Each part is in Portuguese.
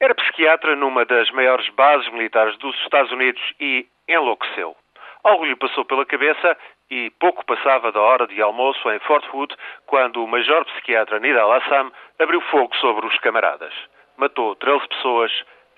Era psiquiatra numa das maiores bases militares dos Estados Unidos e enlouqueceu. Algo lhe passou pela cabeça e pouco passava da hora de almoço em Fort Hood quando o major psiquiatra Nidal Assam abriu fogo sobre os camaradas. Matou 13 pessoas,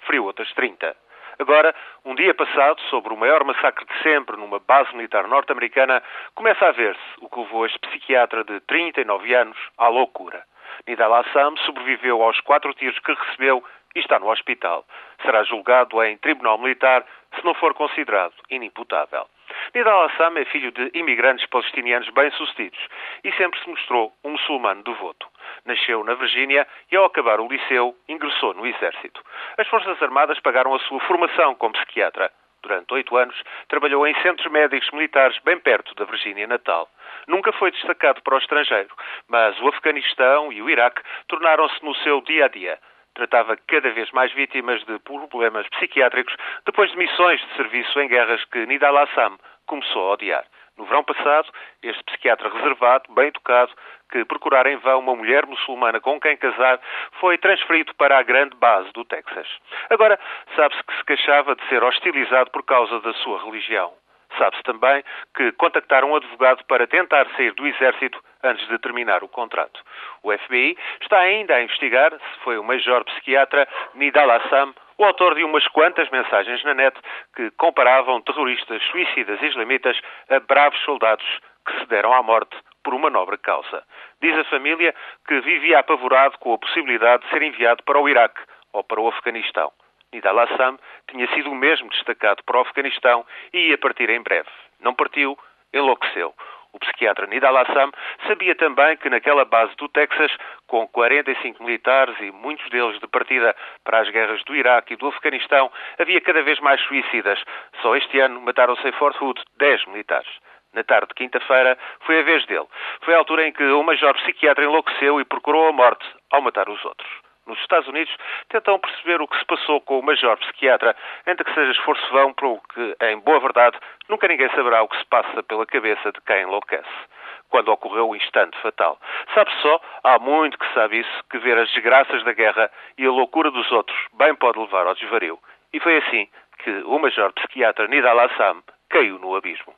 feriu outras 30. Agora, um dia passado, sobre o maior massacre de sempre numa base militar norte-americana, começa a ver-se o que levou este psiquiatra de 39 anos à loucura. Nidal Assam sobreviveu aos quatro tiros que recebeu e está no hospital. Será julgado em tribunal militar se não for considerado inimputável. Nidal Assam é filho de imigrantes palestinianos bem-sucedidos e sempre se mostrou um muçulmano devoto. Nasceu na Virgínia e, ao acabar o liceu, ingressou no Exército. As Forças Armadas pagaram a sua formação como psiquiatra. Durante oito anos, trabalhou em centros médicos militares bem perto da Virgínia Natal. Nunca foi destacado para o estrangeiro, mas o Afeganistão e o Iraque tornaram-se no seu dia a dia tratava cada vez mais vítimas de problemas psiquiátricos depois de missões de serviço em guerras que Nidal Assam começou a odiar. No verão passado, este psiquiatra reservado, bem educado, que procurara em vão uma mulher muçulmana com quem casar, foi transferido para a grande base do Texas. Agora, sabe-se que se queixava de ser hostilizado por causa da sua religião. Sabe-se também que contactaram um advogado para tentar sair do exército antes de terminar o contrato. O FBI está ainda a investigar se foi o major psiquiatra Nidal Assam o autor de umas quantas mensagens na net que comparavam terroristas suicidas islamitas a bravos soldados que se deram à morte por uma nobre causa. Diz a família que vivia apavorado com a possibilidade de ser enviado para o Iraque ou para o Afeganistão. Nidal Assam tinha sido o mesmo destacado para o Afeganistão e ia partir em breve. Não partiu, enlouqueceu. O psiquiatra Nidal Assam sabia também que naquela base do Texas, com 45 militares e muitos deles de partida para as guerras do Iraque e do Afeganistão, havia cada vez mais suicidas. Só este ano mataram-se em Fort Hood 10 militares. Na tarde de quinta-feira foi a vez dele. Foi a altura em que o major psiquiatra enlouqueceu e procurou a morte ao matar os outros nos Estados Unidos, tentam perceber o que se passou com o major psiquiatra, ainda que seja esforço vão, que, em boa verdade, nunca ninguém saberá o que se passa pela cabeça de quem enlouquece. Quando ocorreu o instante fatal. Sabe só, há muito que sabe isso, que ver as desgraças da guerra e a loucura dos outros bem pode levar ao desvario. E foi assim que o major psiquiatra Nidal Assam caiu no abismo.